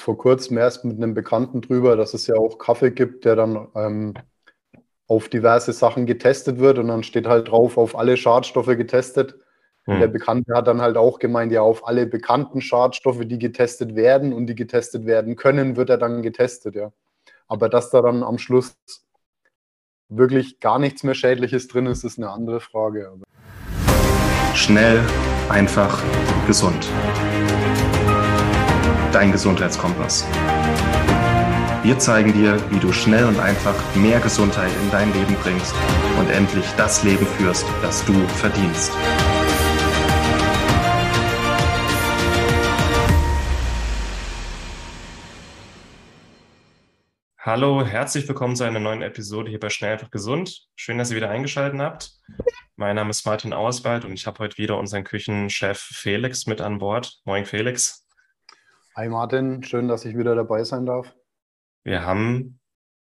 vor kurzem erst mit einem Bekannten drüber, dass es ja auch Kaffee gibt, der dann ähm, auf diverse Sachen getestet wird und dann steht halt drauf, auf alle Schadstoffe getestet. Hm. Der Bekannte hat dann halt auch gemeint, ja, auf alle bekannten Schadstoffe, die getestet werden und die getestet werden können, wird er dann getestet, ja. Aber dass da dann am Schluss wirklich gar nichts mehr Schädliches drin ist, ist eine andere Frage. Schnell, einfach, gesund dein Gesundheitskompass. Wir zeigen dir, wie du schnell und einfach mehr Gesundheit in dein Leben bringst und endlich das Leben führst, das du verdienst. Hallo, herzlich willkommen zu einer neuen Episode hier bei Schnell einfach gesund. Schön, dass ihr wieder eingeschaltet habt. Mein Name ist Martin Auerswald und ich habe heute wieder unseren Küchenchef Felix mit an Bord. Moin Felix. Hi Martin, schön, dass ich wieder dabei sein darf. Wir haben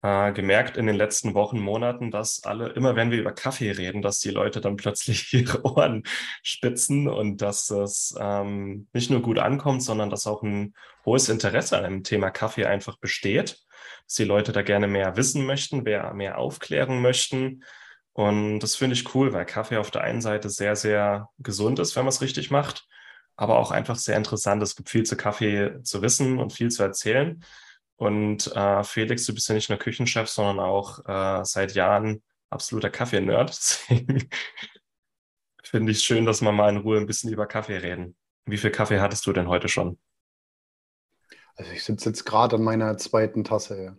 äh, gemerkt in den letzten Wochen, Monaten, dass alle, immer wenn wir über Kaffee reden, dass die Leute dann plötzlich ihre Ohren spitzen und dass es ähm, nicht nur gut ankommt, sondern dass auch ein hohes Interesse an dem Thema Kaffee einfach besteht, dass die Leute da gerne mehr wissen möchten, mehr, mehr aufklären möchten. Und das finde ich cool, weil Kaffee auf der einen Seite sehr, sehr gesund ist, wenn man es richtig macht aber auch einfach sehr interessant. Es gibt viel zu Kaffee zu wissen und viel zu erzählen. Und äh, Felix, du bist ja nicht nur Küchenchef, sondern auch äh, seit Jahren absoluter Kaffee-Nerd. Deswegen finde ich schön, dass wir mal in Ruhe ein bisschen über Kaffee reden. Wie viel Kaffee hattest du denn heute schon? Also ich sitze jetzt gerade an meiner zweiten Tasse.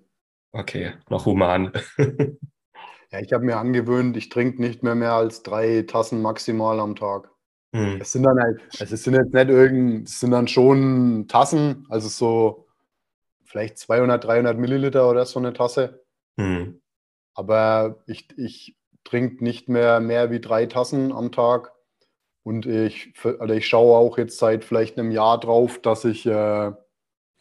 Okay, noch human. ja, ich habe mir angewöhnt, ich trinke nicht mehr mehr als drei Tassen maximal am Tag. Mhm. Es sind dann halt, also es sind jetzt nicht irgend, es sind dann schon Tassen, also so vielleicht 200, 300 Milliliter oder so eine Tasse. Mhm. Aber ich, ich trinke nicht mehr mehr wie drei Tassen am Tag. Und ich, also ich schaue auch jetzt seit vielleicht einem Jahr drauf, dass ich äh,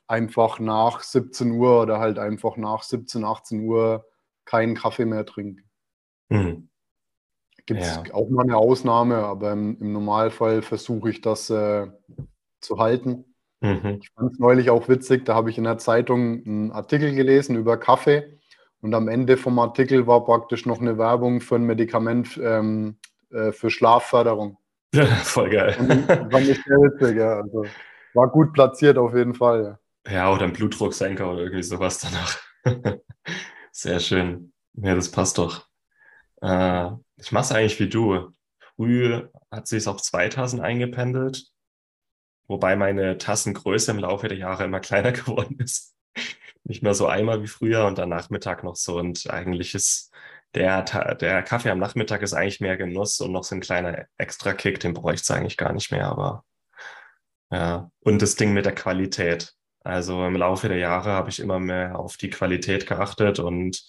einfach nach 17 Uhr oder halt einfach nach 17, 18 Uhr keinen Kaffee mehr trinke. Mhm. Gibt es ja. auch mal eine Ausnahme, aber im, im Normalfall versuche ich das äh, zu halten. Mhm. Ich fand es neulich auch witzig, da habe ich in der Zeitung einen Artikel gelesen über Kaffee und am Ende vom Artikel war praktisch noch eine Werbung für ein Medikament ähm, äh, für Schlafförderung. Ja, voll geil. Und fand ich sehr witzig, ja. Also, war gut platziert auf jeden Fall. Ja, ja oder ein Blutdrucksenker oder irgendwie sowas danach. sehr schön. Ja, das passt doch. Äh, ich mache es eigentlich wie du. Früh hat sich auf zwei Tassen eingependelt, wobei meine Tassengröße im Laufe der Jahre immer kleiner geworden ist. Nicht mehr so einmal wie früher und dann Nachmittag noch so. Und eigentlich ist der, der Kaffee am Nachmittag ist eigentlich mehr Genuss und noch so ein kleiner Extra-Kick, den bräuchte es eigentlich gar nicht mehr, aber ja. Und das Ding mit der Qualität. Also im Laufe der Jahre habe ich immer mehr auf die Qualität geachtet und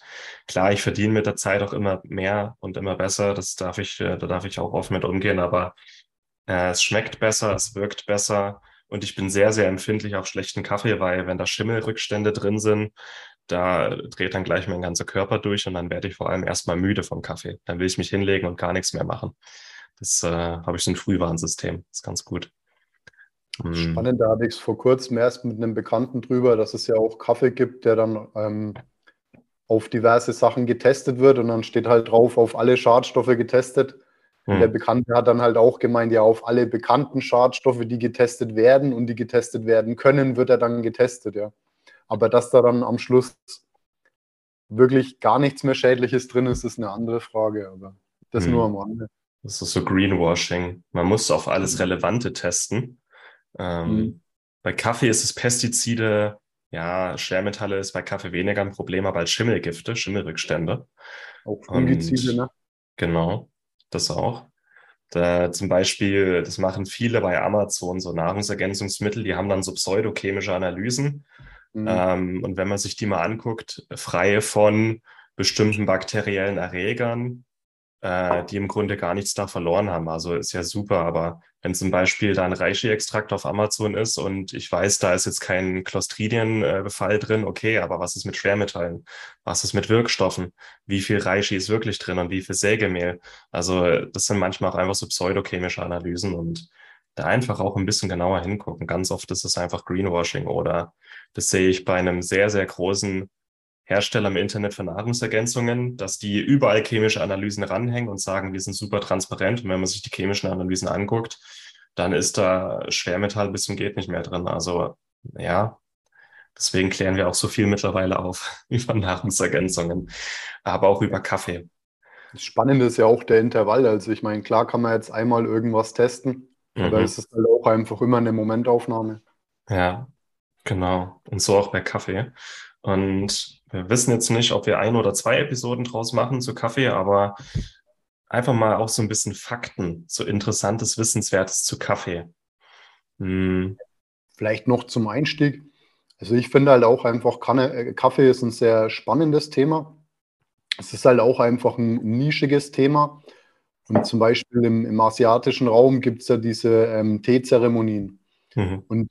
klar, ich verdiene mit der Zeit auch immer mehr und immer besser. Das darf ich, äh, da darf ich auch offen mit umgehen, aber äh, es schmeckt besser, es wirkt besser und ich bin sehr, sehr empfindlich auf schlechten Kaffee, weil wenn da Schimmelrückstände drin sind, da dreht dann gleich mein ganzer Körper durch und dann werde ich vor allem erstmal müde vom Kaffee. Dann will ich mich hinlegen und gar nichts mehr machen. Das äh, habe ich so ein Frühwarnsystem. Das ist ganz gut. Mhm. Spannend, da hatte ich es vor kurzem erst mit einem Bekannten drüber, dass es ja auch Kaffee gibt, der dann ähm, auf diverse Sachen getestet wird und dann steht halt drauf, auf alle Schadstoffe getestet. Mhm. Und der Bekannte hat dann halt auch gemeint, ja, auf alle bekannten Schadstoffe, die getestet werden und die getestet werden können, wird er dann getestet, ja. Aber dass da dann am Schluss wirklich gar nichts mehr Schädliches drin ist, ist eine andere Frage. Aber das mhm. nur am Rande. Das ist so Greenwashing. Man muss auf alles mhm. Relevante testen. Ähm, mhm. Bei Kaffee ist es Pestizide, ja, Schwermetalle ist bei Kaffee weniger ein Problem, aber als Schimmelgifte, Schimmelrückstände. Auch Fungizide, ne? Genau, das auch. Da zum Beispiel, das machen viele bei Amazon, so Nahrungsergänzungsmittel, die haben dann so pseudochemische Analysen. Mhm. Ähm, und wenn man sich die mal anguckt, frei von bestimmten bakteriellen Erregern, äh, die im Grunde gar nichts da verloren haben. Also ist ja super, aber wenn zum Beispiel da ein Reishi-Extrakt auf Amazon ist und ich weiß, da ist jetzt kein Clostridienbefall drin, okay, aber was ist mit Schwermetallen? Was ist mit Wirkstoffen? Wie viel Reishi ist wirklich drin und wie viel Sägemehl? Also das sind manchmal auch einfach so pseudochemische Analysen und da einfach auch ein bisschen genauer hingucken. Ganz oft ist es einfach Greenwashing oder Das sehe ich bei einem sehr, sehr großen Hersteller im Internet für Nahrungsergänzungen, dass die überall chemische Analysen ranhängen und sagen, wir sind super transparent. Und wenn man sich die chemischen Analysen anguckt, dann ist da Schwermetall bis zum geht nicht mehr drin. Also ja, deswegen klären wir auch so viel mittlerweile auf über Nahrungsergänzungen, aber auch über Kaffee. Das Spannende ist ja auch der Intervall. Also ich meine, klar kann man jetzt einmal irgendwas testen, mhm. aber es ist halt auch einfach immer eine Momentaufnahme. Ja, genau. Und so auch bei Kaffee. Und wir wissen jetzt nicht, ob wir ein oder zwei Episoden draus machen zu Kaffee, aber einfach mal auch so ein bisschen Fakten, so interessantes, wissenswertes zu Kaffee. Hm. Vielleicht noch zum Einstieg. Also ich finde halt auch einfach, äh, Kaffee ist ein sehr spannendes Thema. Es ist halt auch einfach ein nischiges Thema. Und zum Beispiel im, im asiatischen Raum gibt es ja diese ähm, Teezeremonien. Mhm. Und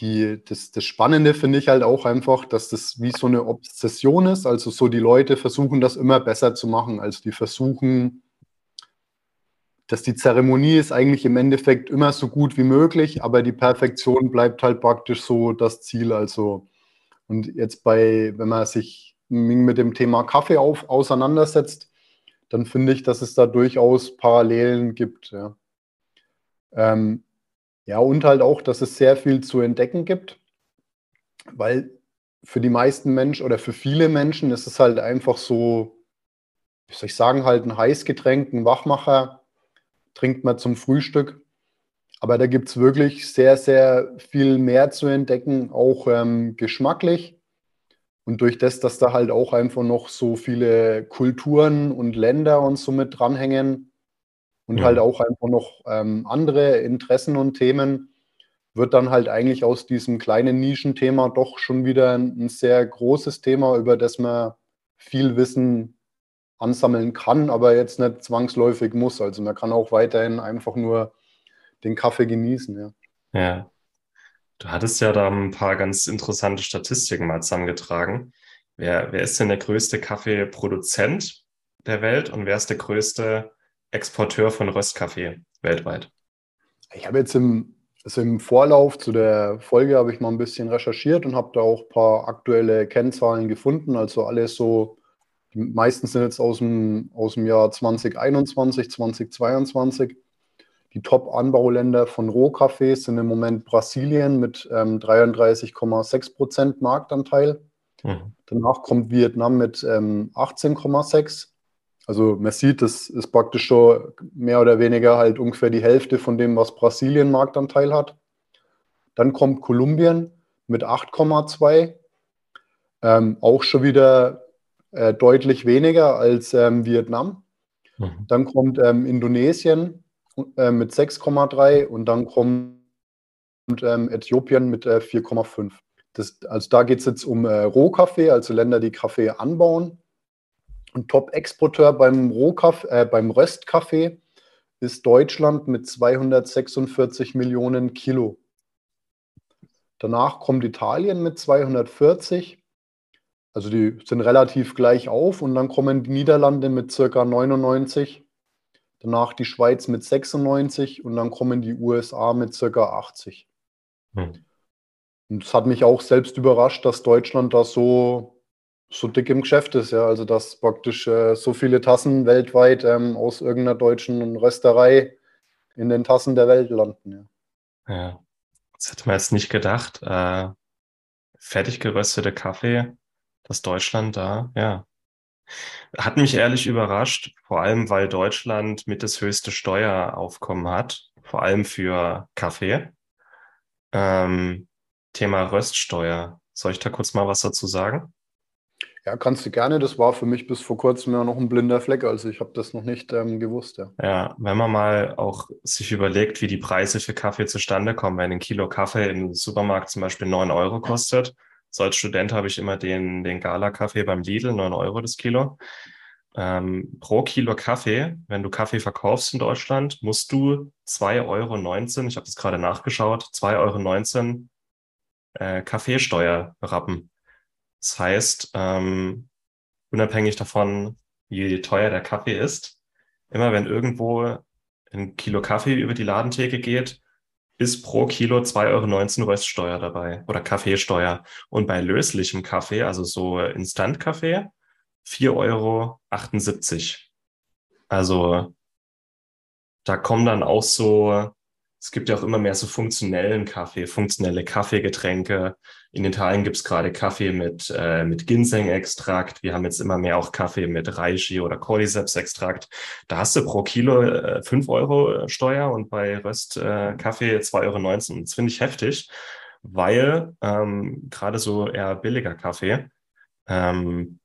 die, das, das Spannende finde ich halt auch einfach, dass das wie so eine Obsession ist. Also so die Leute versuchen das immer besser zu machen. Also die versuchen, dass die Zeremonie ist eigentlich im Endeffekt immer so gut wie möglich, aber die Perfektion bleibt halt praktisch so das Ziel. Also und jetzt bei, wenn man sich mit dem Thema Kaffee auf, auseinandersetzt, dann finde ich, dass es da durchaus Parallelen gibt. Ja. Ähm, ja, und halt auch, dass es sehr viel zu entdecken gibt, weil für die meisten Menschen oder für viele Menschen ist es halt einfach so, wie soll ich sagen, halt ein Heißgetränk, ein Wachmacher, trinkt man zum Frühstück. Aber da gibt es wirklich sehr, sehr viel mehr zu entdecken, auch ähm, geschmacklich. Und durch das, dass da halt auch einfach noch so viele Kulturen und Länder und so mit dranhängen, und ja. halt auch einfach noch ähm, andere Interessen und Themen, wird dann halt eigentlich aus diesem kleinen Nischenthema doch schon wieder ein, ein sehr großes Thema, über das man viel Wissen ansammeln kann, aber jetzt nicht zwangsläufig muss. Also man kann auch weiterhin einfach nur den Kaffee genießen. Ja. ja. Du hattest ja da ein paar ganz interessante Statistiken mal zusammengetragen. Wer, wer ist denn der größte Kaffeeproduzent der Welt und wer ist der größte Exporteur von Röstkaffee weltweit? Ich habe jetzt im, also im Vorlauf zu der Folge habe ich mal ein bisschen recherchiert und habe da auch ein paar aktuelle Kennzahlen gefunden. Also alles so, die meisten sind jetzt aus dem, aus dem Jahr 2021, 2022. Die Top-Anbauländer von Rohkaffee sind im Moment Brasilien mit ähm, 33,6 Prozent Marktanteil. Mhm. Danach kommt Vietnam mit ähm, 18,6 also man sieht, das ist praktisch schon mehr oder weniger halt ungefähr die Hälfte von dem, was Brasilien Marktanteil hat. Dann kommt Kolumbien mit 8,2, ähm, auch schon wieder äh, deutlich weniger als ähm, Vietnam. Mhm. Dann kommt ähm, Indonesien äh, mit 6,3 und dann kommt ähm, Äthiopien mit äh, 4,5. also da geht es jetzt um äh, Rohkaffee, also Länder, die Kaffee anbauen. Und Top-Exporteur beim, Rohkaffee, äh, beim Röstkaffee ist Deutschland mit 246 Millionen Kilo. Danach kommt Italien mit 240. Also die sind relativ gleich auf. Und dann kommen die Niederlande mit circa 99. Danach die Schweiz mit 96 und dann kommen die USA mit circa 80. Hm. Und es hat mich auch selbst überrascht, dass Deutschland da so so dick im Geschäft ist, ja. Also dass praktisch äh, so viele Tassen weltweit ähm, aus irgendeiner deutschen Rösterei in den Tassen der Welt landen, ja. Ja, das hätte man jetzt nicht gedacht. Äh, fertig geröstete Kaffee, dass Deutschland da, ja. Hat mich ehrlich überrascht, vor allem weil Deutschland mit das höchste Steueraufkommen hat, vor allem für Kaffee. Ähm, Thema Röststeuer. Soll ich da kurz mal was dazu sagen? Ja, kannst du gerne. Das war für mich bis vor kurzem ja noch ein blinder Fleck. Also ich habe das noch nicht ähm, gewusst. Ja. ja, wenn man mal auch sich überlegt, wie die Preise für Kaffee zustande kommen, wenn ein Kilo Kaffee im Supermarkt zum Beispiel 9 Euro kostet. So als Student habe ich immer den, den Gala-Kaffee beim Lidl, 9 Euro das Kilo. Ähm, pro Kilo Kaffee, wenn du Kaffee verkaufst in Deutschland, musst du 2,19 Euro, ich habe das gerade nachgeschaut, 2,19 Euro äh, Kaffeesteuer rappen. Das heißt, ähm, unabhängig davon, wie teuer der Kaffee ist, immer wenn irgendwo ein Kilo Kaffee über die Ladentheke geht, ist pro Kilo 2,19 Euro Röststeuer dabei oder Kaffeesteuer. Und bei löslichem Kaffee, also so Instant-Kaffee, 4,78 Euro. Also da kommen dann auch so es gibt ja auch immer mehr so funktionellen Kaffee, funktionelle Kaffeegetränke. In Italien gibt es gerade Kaffee mit, äh, mit Ginseng-Extrakt. Wir haben jetzt immer mehr auch Kaffee mit Reishi oder Cordyceps-Extrakt. Da hast du pro Kilo äh, 5 Euro Steuer und bei Röstkaffee äh, 2,19 Euro. Das finde ich heftig, weil ähm, gerade so eher billiger Kaffee, ähm,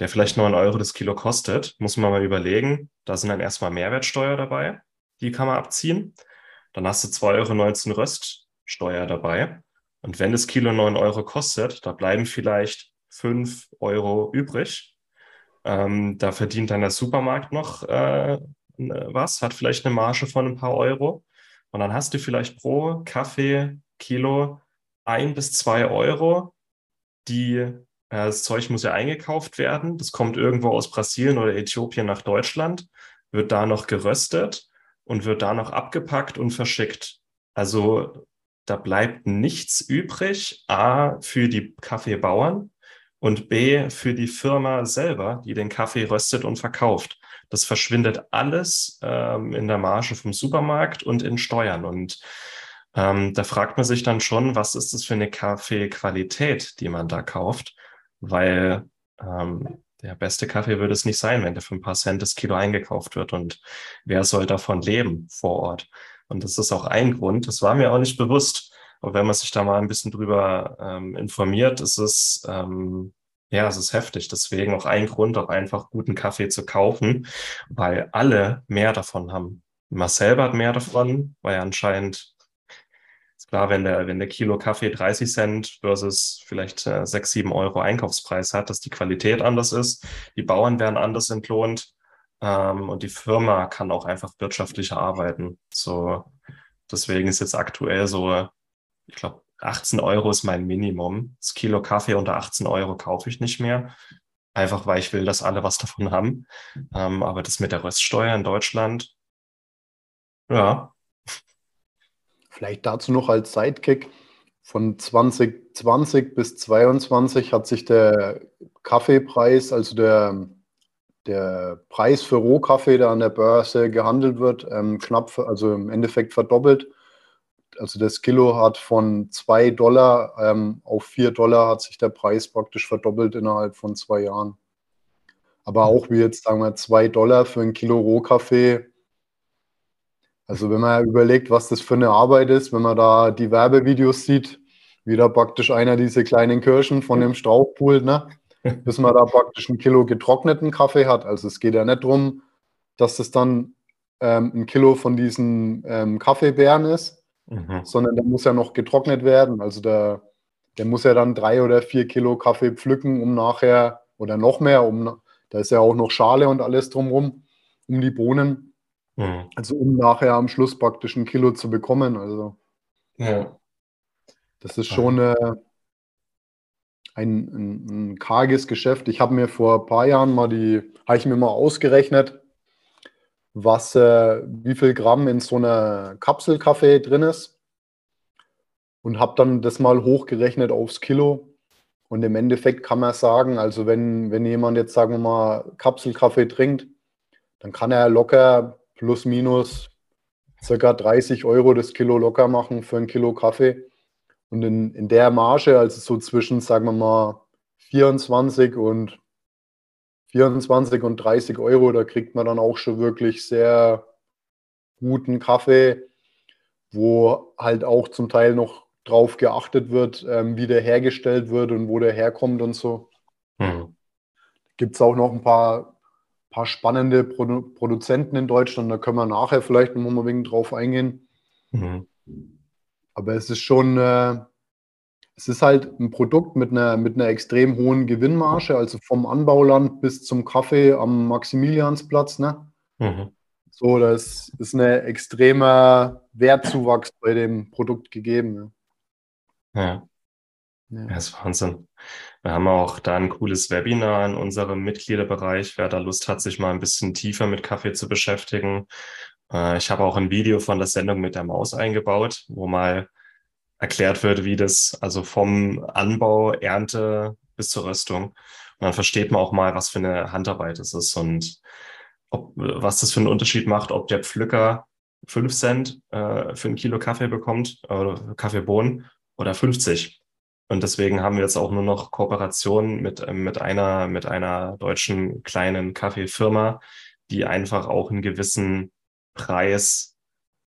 der vielleicht 9 Euro das Kilo kostet, muss man mal überlegen. Da sind dann erstmal Mehrwertsteuer dabei. Die kann man abziehen. Dann hast du 2,19 Euro Röststeuer dabei. Und wenn das Kilo 9 Euro kostet, da bleiben vielleicht 5 Euro übrig. Ähm, da verdient dann der Supermarkt noch äh, was, hat vielleicht eine Marge von ein paar Euro. Und dann hast du vielleicht pro Kaffee Kilo ein bis zwei Euro, die äh, das Zeug muss ja eingekauft werden. Das kommt irgendwo aus Brasilien oder Äthiopien nach Deutschland, wird da noch geröstet und wird da noch abgepackt und verschickt. Also da bleibt nichts übrig, a, für die Kaffeebauern und b, für die Firma selber, die den Kaffee röstet und verkauft. Das verschwindet alles ähm, in der Marge vom Supermarkt und in Steuern. Und ähm, da fragt man sich dann schon, was ist das für eine Kaffeequalität, die man da kauft? Weil ähm, der beste Kaffee würde es nicht sein, wenn der für ein paar Cent das Kilo eingekauft wird. Und wer soll davon leben vor Ort? Und das ist auch ein Grund. Das war mir auch nicht bewusst. Aber wenn man sich da mal ein bisschen drüber ähm, informiert, ist es, ähm, ja, es ist heftig. Deswegen auch ein Grund, auch einfach guten Kaffee zu kaufen, weil alle mehr davon haben. Marcel hat mehr davon, weil er anscheinend Klar, wenn der, wenn der Kilo Kaffee 30 Cent versus vielleicht äh, 6, 7 Euro Einkaufspreis hat, dass die Qualität anders ist, die Bauern werden anders entlohnt ähm, und die Firma kann auch einfach wirtschaftlicher arbeiten. So, deswegen ist jetzt aktuell so, ich glaube, 18 Euro ist mein Minimum. Das Kilo Kaffee unter 18 Euro kaufe ich nicht mehr. Einfach weil ich will, dass alle was davon haben. Ähm, aber das mit der Röststeuer in Deutschland, ja, Vielleicht dazu noch als Sidekick. Von 2020 bis 2022 hat sich der Kaffeepreis, also der, der Preis für Rohkaffee, der an der Börse gehandelt wird, ähm, knapp, also im Endeffekt verdoppelt. Also das Kilo hat von 2 Dollar ähm, auf 4 Dollar hat sich der Preis praktisch verdoppelt innerhalb von zwei Jahren. Aber auch wie jetzt sagen wir 2 Dollar für ein Kilo Rohkaffee also wenn man überlegt, was das für eine Arbeit ist, wenn man da die Werbevideos sieht, wie da praktisch einer diese kleinen Kirschen von dem Strauch pult, ne? bis man da praktisch ein Kilo getrockneten Kaffee hat. Also es geht ja nicht darum, dass das dann ähm, ein Kilo von diesen ähm, Kaffeebeeren ist, mhm. sondern der muss ja noch getrocknet werden. Also der, der muss ja dann drei oder vier Kilo Kaffee pflücken, um nachher, oder noch mehr, um, da ist ja auch noch Schale und alles drumherum, um die Bohnen Mhm. Also um nachher am Schluss praktisch ein Kilo zu bekommen. Also ja. das ist schon äh, ein, ein, ein, karges Geschäft. Ich habe mir vor ein paar Jahren mal die, habe ich mir mal ausgerechnet, was, äh, wie viel Gramm in so einer Kapselkaffee drin ist. Und habe dann das mal hochgerechnet aufs Kilo. Und im Endeffekt kann man sagen, also wenn, wenn jemand jetzt, sagen wir mal, Kapselkaffee trinkt, dann kann er locker plus minus circa 30 Euro das Kilo locker machen für ein Kilo Kaffee. Und in, in der Marge, also so zwischen, sagen wir mal, 24 und 24 und 30 Euro, da kriegt man dann auch schon wirklich sehr guten Kaffee, wo halt auch zum Teil noch drauf geachtet wird, ähm, wie der hergestellt wird und wo der herkommt und so. Mhm. Gibt es auch noch ein paar paar spannende Produ Produzenten in Deutschland. Da können wir nachher vielleicht noch mal ein wenig drauf eingehen. Mhm. Aber es ist schon, äh, es ist halt ein Produkt mit einer, mit einer extrem hohen Gewinnmarge, also vom Anbauland bis zum Kaffee am Maximiliansplatz. Ne? Mhm. So, das ist ein extremer Wertzuwachs bei dem Produkt gegeben. Ja. ja. Ja. Das ist Wahnsinn. Wir haben auch da ein cooles Webinar in unserem Mitgliederbereich. Wer da Lust hat, sich mal ein bisschen tiefer mit Kaffee zu beschäftigen, Äh, ich habe auch ein Video von der Sendung mit der Maus eingebaut, wo mal erklärt wird, wie das also vom Anbau, Ernte bis zur Röstung. Und dann versteht man auch mal, was für eine Handarbeit es ist und ob, was das für einen Unterschied macht, ob der Pflücker 5 Cent äh, für ein Kilo Kaffee bekommt, oder Kaffeebohnen oder 50. Und deswegen haben wir jetzt auch nur noch Kooperationen mit, äh, mit, einer, mit einer deutschen kleinen Kaffeefirma, die einfach auch einen gewissen Preis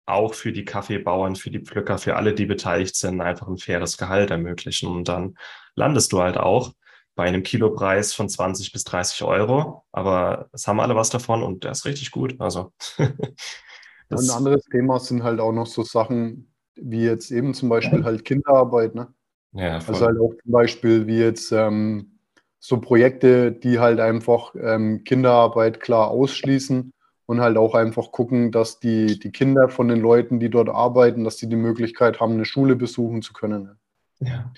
auch für die Kaffeebauern, für die Pflücker, für alle, die beteiligt sind, einfach ein faires Gehalt ermöglichen. Und dann landest du halt auch bei einem Kilopreis von 20 bis 30 Euro. Aber es haben alle was davon und der ist richtig gut. Also. ein anderes Thema sind halt auch noch so Sachen wie jetzt eben zum Beispiel halt Kinderarbeit. Ne? Ja, voll. also halt auch zum Beispiel wie jetzt ähm, so Projekte, die halt einfach ähm, Kinderarbeit klar ausschließen und halt auch einfach gucken, dass die, die Kinder von den Leuten, die dort arbeiten, dass sie die Möglichkeit haben, eine Schule besuchen zu können. Ne? Ja.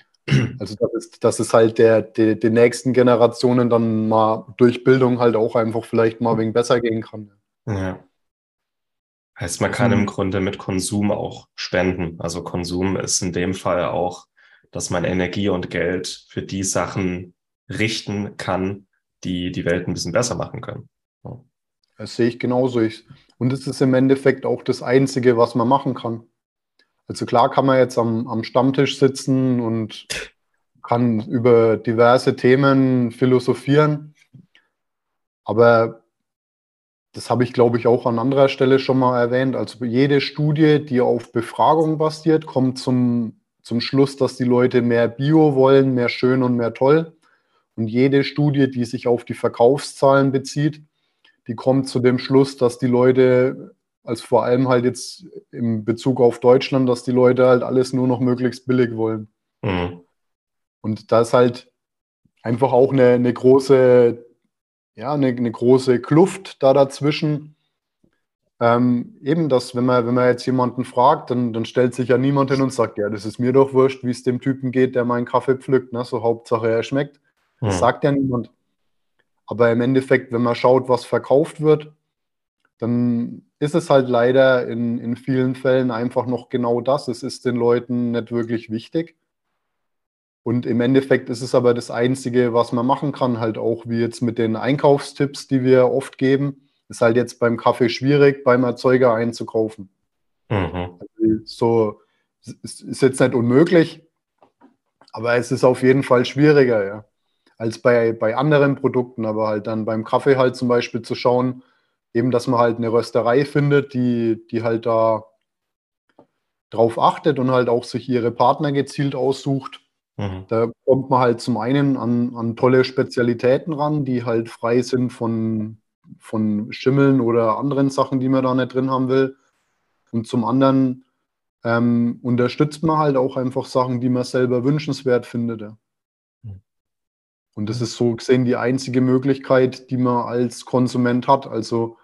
Also das ist, das ist halt der, der, den nächsten Generationen dann mal durch Bildung halt auch einfach vielleicht mal wegen besser gehen kann. Ja. Heißt, man kann im Grunde mit Konsum auch spenden. Also Konsum ist in dem Fall auch, dass man Energie und Geld für die Sachen richten kann, die die Welt ein bisschen besser machen können. Ja. Das sehe ich genauso. und es ist im Endeffekt auch das Einzige, was man machen kann. Also klar kann man jetzt am, am Stammtisch sitzen und kann über diverse Themen philosophieren. Aber das habe ich, glaube ich, auch an anderer Stelle schon mal erwähnt. Also jede Studie, die auf Befragung basiert, kommt zum, zum Schluss, dass die Leute mehr Bio wollen, mehr schön und mehr toll. Und jede Studie, die sich auf die Verkaufszahlen bezieht, die kommt zu dem Schluss, dass die Leute als vor allem halt jetzt im Bezug auf Deutschland, dass die Leute halt alles nur noch möglichst billig wollen. Mhm. Und da ist halt einfach auch eine, eine große, ja, eine, eine große Kluft da dazwischen. Ähm, eben, dass wenn man, wenn man jetzt jemanden fragt, dann, dann stellt sich ja niemand hin und sagt, ja, das ist mir doch wurscht, wie es dem Typen geht, der meinen Kaffee pflückt. Ne? So Hauptsache er schmeckt. Das mhm. sagt ja niemand. Aber im Endeffekt, wenn man schaut, was verkauft wird, dann ist es halt leider in, in vielen Fällen einfach noch genau das. Es ist den Leuten nicht wirklich wichtig. Und im Endeffekt ist es aber das Einzige, was man machen kann, halt auch wie jetzt mit den Einkaufstipps, die wir oft geben. Ist halt jetzt beim Kaffee schwierig, beim Erzeuger einzukaufen. Mhm. Also so ist, ist jetzt nicht unmöglich, aber es ist auf jeden Fall schwieriger, ja, als bei, bei anderen Produkten. Aber halt dann beim Kaffee halt zum Beispiel zu schauen, eben, dass man halt eine Rösterei findet, die, die halt da drauf achtet und halt auch sich ihre Partner gezielt aussucht. Mhm. Da kommt man halt zum einen an, an tolle Spezialitäten ran, die halt frei sind von, von Schimmeln oder anderen Sachen, die man da nicht drin haben will. Und zum anderen ähm, unterstützt man halt auch einfach Sachen, die man selber wünschenswert findet. Ja. Mhm. Und das ist so gesehen die einzige Möglichkeit, die man als Konsument hat. Also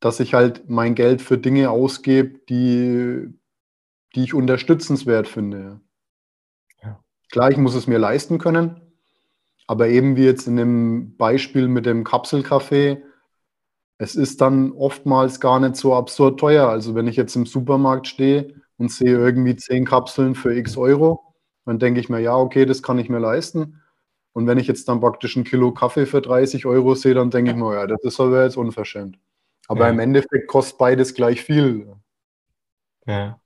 dass ich halt mein Geld für Dinge ausgebe, die, die ich unterstützenswert finde. Ja. Klar, ich muss es mir leisten können, aber eben wie jetzt in dem Beispiel mit dem Kapselkaffee, es ist dann oftmals gar nicht so absurd teuer. Also wenn ich jetzt im Supermarkt stehe und sehe irgendwie zehn Kapseln für x Euro, dann denke ich mir, ja, okay, das kann ich mir leisten. Und wenn ich jetzt dann praktisch ein Kilo Kaffee für 30 Euro sehe, dann denke ich mir, ja, das ist aber jetzt unverschämt. Aber ja. im Endeffekt kostet beides gleich viel. Ja.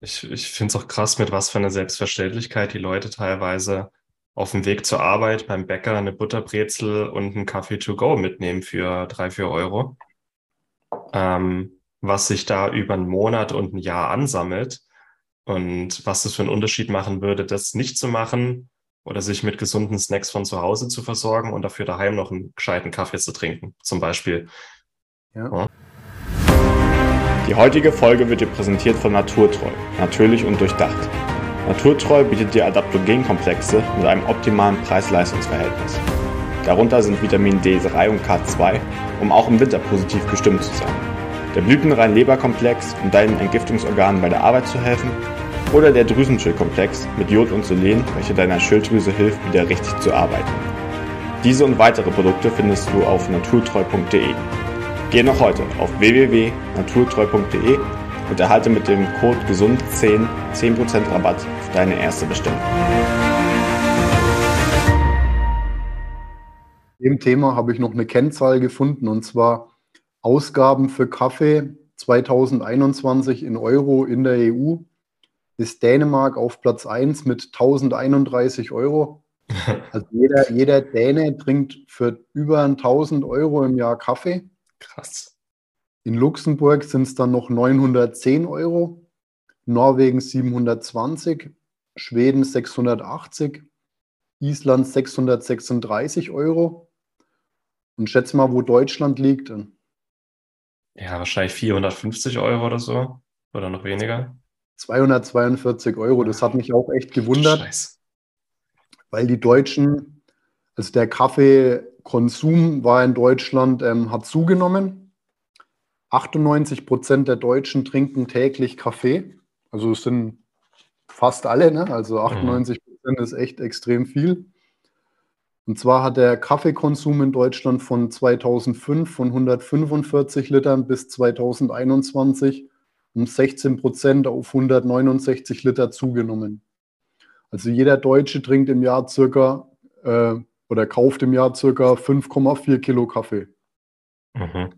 Ich, ich finde es auch krass, mit was für einer Selbstverständlichkeit die Leute teilweise auf dem Weg zur Arbeit beim Bäcker eine Butterbrezel und einen Kaffee to go mitnehmen für drei, vier Euro. Ähm, was sich da über einen Monat und ein Jahr ansammelt und was das für einen Unterschied machen würde, das nicht zu machen oder sich mit gesunden Snacks von zu Hause zu versorgen und dafür daheim noch einen gescheiten Kaffee zu trinken, zum Beispiel. Ja. Die heutige Folge wird dir präsentiert von Naturtreu, natürlich und durchdacht. Naturtreu bietet dir Adaptogenkomplexe mit einem optimalen Preis-Leistungs-Verhältnis. Darunter sind Vitamin D3 und K2, um auch im Winter positiv gestimmt zu sein. Der blütenrein Leberkomplex, um deinen Entgiftungsorganen bei der Arbeit zu helfen. Oder der Drüsenschildkomplex mit Jod und Selen, welcher deiner Schilddrüse hilft, wieder richtig zu arbeiten. Diese und weitere Produkte findest du auf naturtreu.de. Geh noch heute auf www.naturtreu.de und erhalte mit dem Code GESUND10 10% Rabatt deine erste Bestellung. Dem Thema habe ich noch eine Kennzahl gefunden und zwar Ausgaben für Kaffee 2021 in Euro in der EU ist Dänemark auf Platz 1 mit 1031 Euro. Also jeder, jeder Däne trinkt für über 1000 Euro im Jahr Kaffee. Krass. In Luxemburg sind es dann noch 910 Euro, Norwegen 720, Schweden 680, Island 636 Euro. Und schätze mal, wo Deutschland liegt. Ja, wahrscheinlich 450 Euro oder so. Oder noch weniger. 242 Euro. Das hat mich auch echt gewundert. Scheiße. Weil die Deutschen, also der Kaffeekonsum war in Deutschland, ähm, hat zugenommen. 98 Prozent der Deutschen trinken täglich Kaffee. Also es sind fast alle, ne? also 98 Prozent mhm. ist echt extrem viel. Und zwar hat der Kaffeekonsum in Deutschland von 2005 von 145 Litern bis 2021 um 16 Prozent auf 169 Liter zugenommen. Also jeder Deutsche trinkt im Jahr circa äh, oder kauft im Jahr circa 5,4 Kilo Kaffee. Mhm.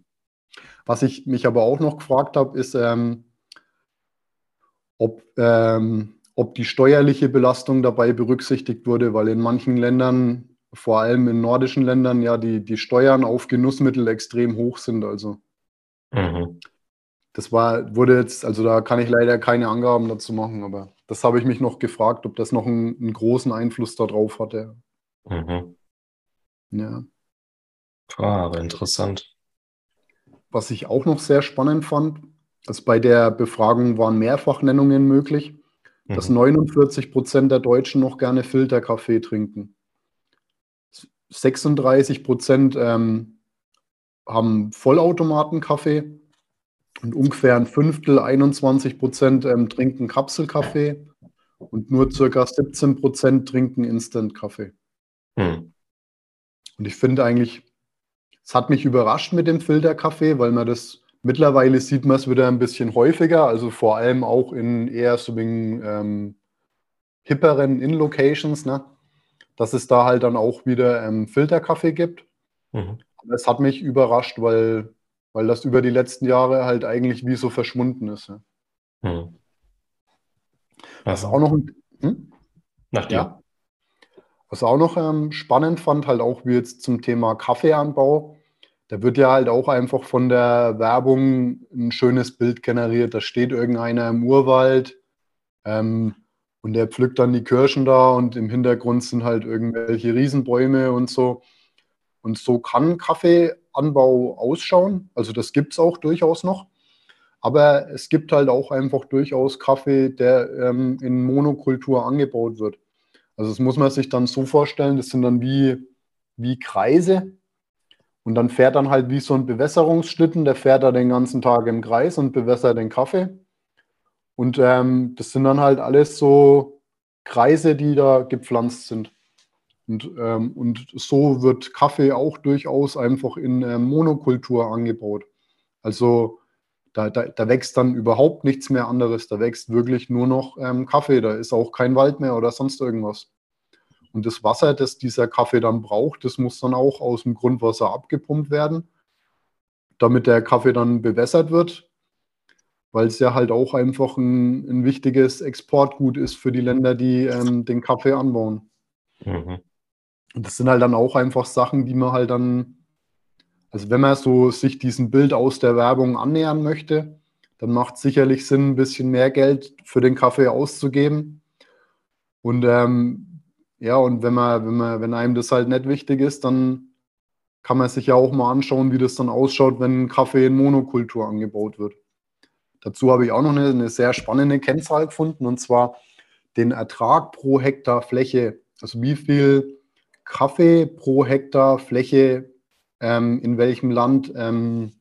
Was ich mich aber auch noch gefragt habe, ist, ähm, ob, ähm, ob die steuerliche Belastung dabei berücksichtigt wurde, weil in manchen Ländern vor allem in nordischen Ländern ja die, die Steuern auf Genussmittel extrem hoch sind. Also mhm. das war, wurde jetzt, also da kann ich leider keine Angaben dazu machen, aber das habe ich mich noch gefragt, ob das noch einen, einen großen Einfluss darauf hatte. Mhm. Ja. Ah, aber interessant. Was ich auch noch sehr spannend fand, ist bei der Befragung waren Mehrfachnennungen möglich, mhm. dass 49 Prozent der Deutschen noch gerne Filterkaffee trinken. 36 Prozent ähm, haben Vollautomatenkaffee und ungefähr ein Fünftel, 21 Prozent ähm, trinken Kapselkaffee und nur circa 17 Prozent trinken Instant-Kaffee. Hm. Und ich finde eigentlich, es hat mich überrascht mit dem Filterkaffee, weil man das mittlerweile sieht man es wieder ein bisschen häufiger, also vor allem auch in eher so ähm, hipperen In-Locations. Ne? dass es da halt dann auch wieder ähm, Filterkaffee gibt. Mhm. Das hat mich überrascht, weil, weil das über die letzten Jahre halt eigentlich wie so verschwunden ist. Ja. Mhm. Was auch noch hm? Nach dir. Ja. Was auch noch ähm, spannend fand, halt auch wie jetzt zum Thema Kaffeeanbau, da wird ja halt auch einfach von der Werbung ein schönes Bild generiert. Da steht irgendeiner im Urwald, ähm, und der pflückt dann die Kirschen da und im Hintergrund sind halt irgendwelche Riesenbäume und so. Und so kann Kaffeeanbau ausschauen. Also das gibt es auch durchaus noch. Aber es gibt halt auch einfach durchaus Kaffee, der ähm, in Monokultur angebaut wird. Also das muss man sich dann so vorstellen, das sind dann wie, wie Kreise. Und dann fährt dann halt wie so ein Bewässerungsschlitten, der fährt da den ganzen Tag im Kreis und bewässert den Kaffee. Und ähm, das sind dann halt alles so Kreise, die da gepflanzt sind. Und, ähm, und so wird Kaffee auch durchaus einfach in ähm, Monokultur angebaut. Also da, da, da, wächst dann überhaupt nichts mehr anderes. Da wächst wirklich nur noch ähm, Kaffee. Da ist auch kein Wald mehr oder sonst irgendwas. Und das Wasser, das dieser Kaffee dann braucht, das muss dann auch aus dem Grundwasser abgepumpt werden, damit der Kaffee dann bewässert wird weil es ja halt auch einfach ein, ein, wichtiges Exportgut ist für die Länder, die ähm, den Kaffee anbauen. Mhm. Und das sind halt dann auch einfach Sachen, die man halt dann, also wenn man so sich diesem Bild aus der Werbung annähern möchte, dann macht es sicherlich Sinn, ein bisschen mehr Geld für den Kaffee auszugeben. Und ähm, ja, und wenn man, wenn man, wenn einem das halt nicht wichtig ist, dann kann man sich ja auch mal anschauen, wie das dann ausschaut, wenn Kaffee in Monokultur angebaut wird. Dazu habe ich auch noch eine, eine sehr spannende Kennzahl gefunden, und zwar den Ertrag pro Hektar Fläche. Also wie viel Kaffee pro Hektar Fläche ähm, in welchem Land ähm,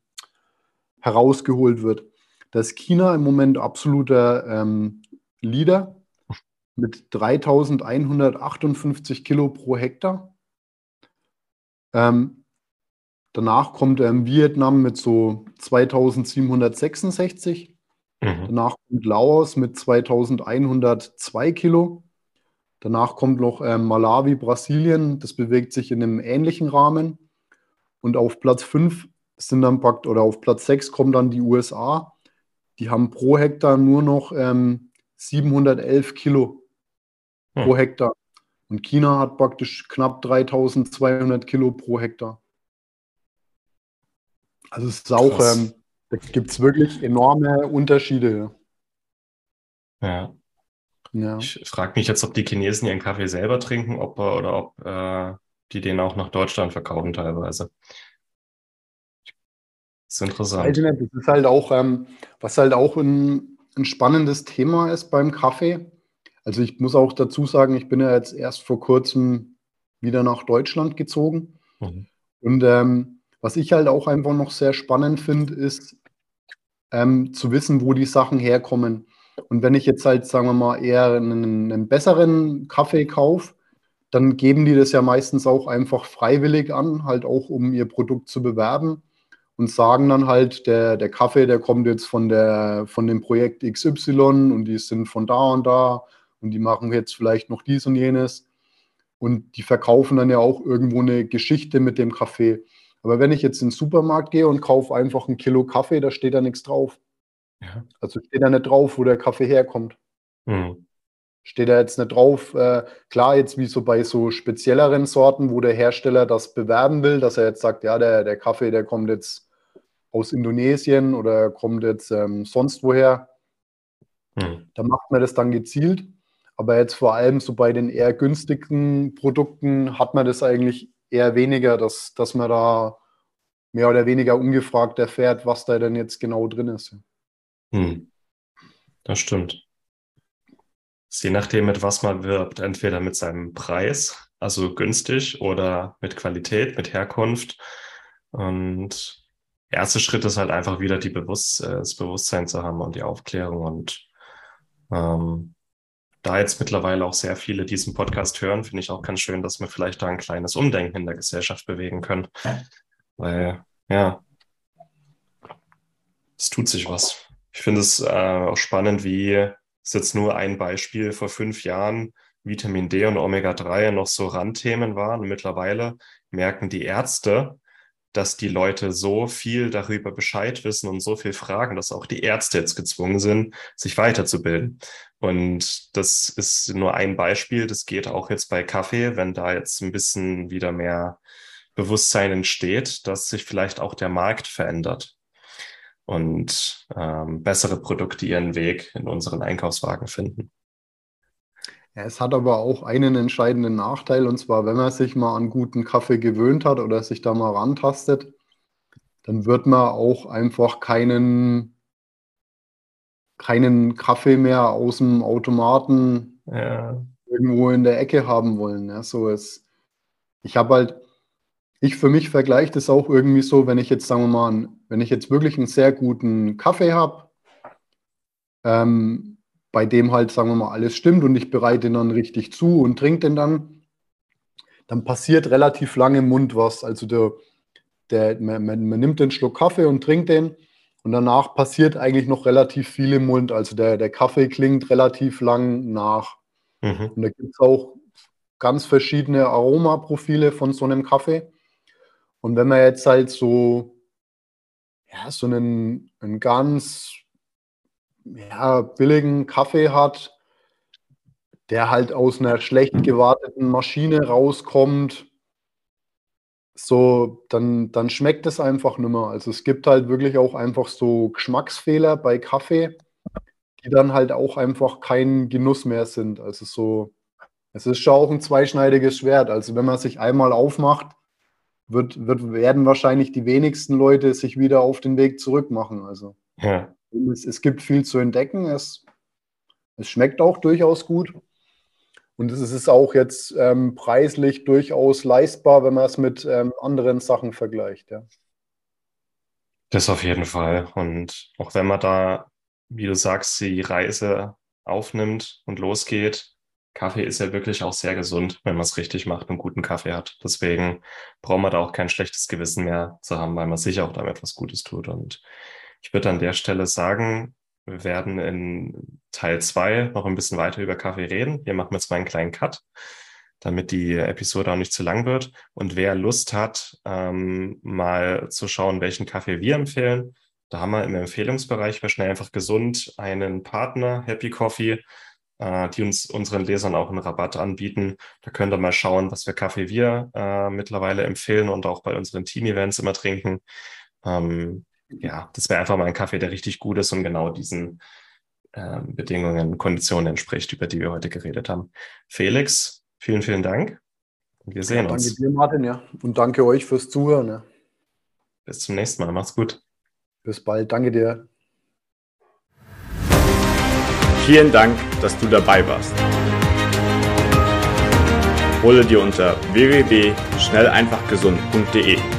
herausgeholt wird. Da ist China im Moment absoluter ähm, Leader mit 3158 Kilo pro Hektar. Ähm, Danach kommt ähm, Vietnam mit so 2766. Mhm. Danach kommt Laos mit 2102 Kilo. Danach kommt noch ähm, Malawi, Brasilien. Das bewegt sich in einem ähnlichen Rahmen. Und auf Platz 5 sind dann packt, oder auf Platz 6 kommen dann die USA. Die haben pro Hektar nur noch ähm, 711 Kilo hm. pro Hektar. Und China hat praktisch knapp 3200 Kilo pro Hektar. Also es ist auch, ähm, da gibt es wirklich enorme Unterschiede. Ja. ja. Ich frage mich jetzt, ob die Chinesen ihren Kaffee selber trinken ob, oder ob äh, die den auch nach Deutschland verkaufen teilweise. Das ist interessant. Das ist halt auch, ähm, was halt auch ein, ein spannendes Thema ist beim Kaffee. Also ich muss auch dazu sagen, ich bin ja jetzt erst vor kurzem wieder nach Deutschland gezogen. Mhm. Und ähm, was ich halt auch einfach noch sehr spannend finde, ist ähm, zu wissen, wo die Sachen herkommen. Und wenn ich jetzt halt, sagen wir mal, eher einen, einen besseren Kaffee kaufe, dann geben die das ja meistens auch einfach freiwillig an, halt auch um ihr Produkt zu bewerben und sagen dann halt, der, der Kaffee, der kommt jetzt von, der, von dem Projekt XY und die sind von da und da und die machen jetzt vielleicht noch dies und jenes. Und die verkaufen dann ja auch irgendwo eine Geschichte mit dem Kaffee. Aber wenn ich jetzt in den Supermarkt gehe und kaufe einfach ein Kilo Kaffee, da steht da nichts drauf. Ja. Also steht da nicht drauf, wo der Kaffee herkommt. Mhm. Steht da jetzt nicht drauf, äh, klar, jetzt wie so bei so spezielleren Sorten, wo der Hersteller das bewerben will, dass er jetzt sagt, ja, der, der Kaffee, der kommt jetzt aus Indonesien oder kommt jetzt ähm, sonst woher. Mhm. Da macht man das dann gezielt. Aber jetzt vor allem so bei den eher günstigen Produkten hat man das eigentlich eher weniger, dass, dass man da mehr oder weniger ungefragt erfährt, was da denn jetzt genau drin ist. Hm. Das stimmt. Je nachdem, mit was man wirbt, entweder mit seinem Preis, also günstig, oder mit Qualität, mit Herkunft. Und der erste Schritt ist halt einfach wieder Bewusst äh, das Bewusstsein zu haben und die Aufklärung. Und ähm, da jetzt mittlerweile auch sehr viele diesen Podcast hören, finde ich auch ganz schön, dass wir vielleicht da ein kleines Umdenken in der Gesellschaft bewegen können. Weil, ja, es tut sich was. Ich finde es äh, auch spannend, wie es jetzt nur ein Beispiel vor fünf Jahren Vitamin D und Omega-3 noch so Randthemen waren. Und mittlerweile merken die Ärzte, dass die Leute so viel darüber Bescheid wissen und so viel fragen, dass auch die Ärzte jetzt gezwungen sind, sich weiterzubilden. Und das ist nur ein Beispiel. Das geht auch jetzt bei Kaffee, wenn da jetzt ein bisschen wieder mehr Bewusstsein entsteht, dass sich vielleicht auch der Markt verändert und ähm, bessere Produkte ihren Weg in unseren Einkaufswagen finden. Ja, es hat aber auch einen entscheidenden Nachteil, und zwar, wenn man sich mal an guten Kaffee gewöhnt hat oder sich da mal rantastet, dann wird man auch einfach keinen, keinen Kaffee mehr aus dem Automaten ja. irgendwo in der Ecke haben wollen. Ja, so ist, ich habe halt, ich für mich vergleiche das auch irgendwie so, wenn ich jetzt, sagen wir mal, wenn ich jetzt wirklich einen sehr guten Kaffee habe, ähm, bei dem halt, sagen wir mal, alles stimmt und ich bereite den dann richtig zu und trinke den dann, dann passiert relativ lange im Mund was. Also der, der, man, man, nimmt den Schluck Kaffee und trinkt den und danach passiert eigentlich noch relativ viel im Mund. Also der, der Kaffee klingt relativ lang nach. Mhm. Und da gibt es auch ganz verschiedene Aromaprofile von so einem Kaffee. Und wenn man jetzt halt so, ja, so einen, einen ganz ja, billigen Kaffee hat, der halt aus einer schlecht gewarteten Maschine rauskommt, so, dann, dann schmeckt es einfach nicht mehr. Also es gibt halt wirklich auch einfach so Geschmacksfehler bei Kaffee, die dann halt auch einfach kein Genuss mehr sind. Also so, es ist schon auch ein zweischneidiges Schwert. Also wenn man sich einmal aufmacht, wird, wird, werden wahrscheinlich die wenigsten Leute sich wieder auf den Weg zurück machen. Also. Ja. Es, es gibt viel zu entdecken. Es, es schmeckt auch durchaus gut. Und es ist auch jetzt ähm, preislich durchaus leistbar, wenn man es mit ähm, anderen Sachen vergleicht. Ja. Das auf jeden Fall. Und auch wenn man da, wie du sagst, die Reise aufnimmt und losgeht, Kaffee ist ja wirklich auch sehr gesund, wenn man es richtig macht und guten Kaffee hat. Deswegen braucht man da auch kein schlechtes Gewissen mehr zu haben, weil man sicher auch damit was Gutes tut. Und ich würde an der Stelle sagen, wir werden in Teil 2 noch ein bisschen weiter über Kaffee reden. Hier machen wir jetzt mal einen kleinen Cut, damit die Episode auch nicht zu lang wird. Und wer Lust hat, ähm, mal zu schauen, welchen Kaffee wir empfehlen, da haben wir im Empfehlungsbereich bei Schnell einfach gesund einen Partner, Happy Coffee, äh, die uns unseren Lesern auch einen Rabatt anbieten. Da könnt ihr mal schauen, was für Kaffee wir äh, mittlerweile empfehlen und auch bei unseren Team-Events immer trinken. Ähm, ja, das wäre einfach mal ein Kaffee, der richtig gut ist und genau diesen äh, Bedingungen, Konditionen entspricht, über die wir heute geredet haben. Felix, vielen, vielen Dank. Und wir sehen ja, uns. Danke dir, Martin, ja. Und danke euch fürs Zuhören. Ja. Bis zum nächsten Mal. Macht's gut. Bis bald. Danke dir. Vielen Dank, dass du dabei warst. Hole dir unter www.schnelleinfachgesund.de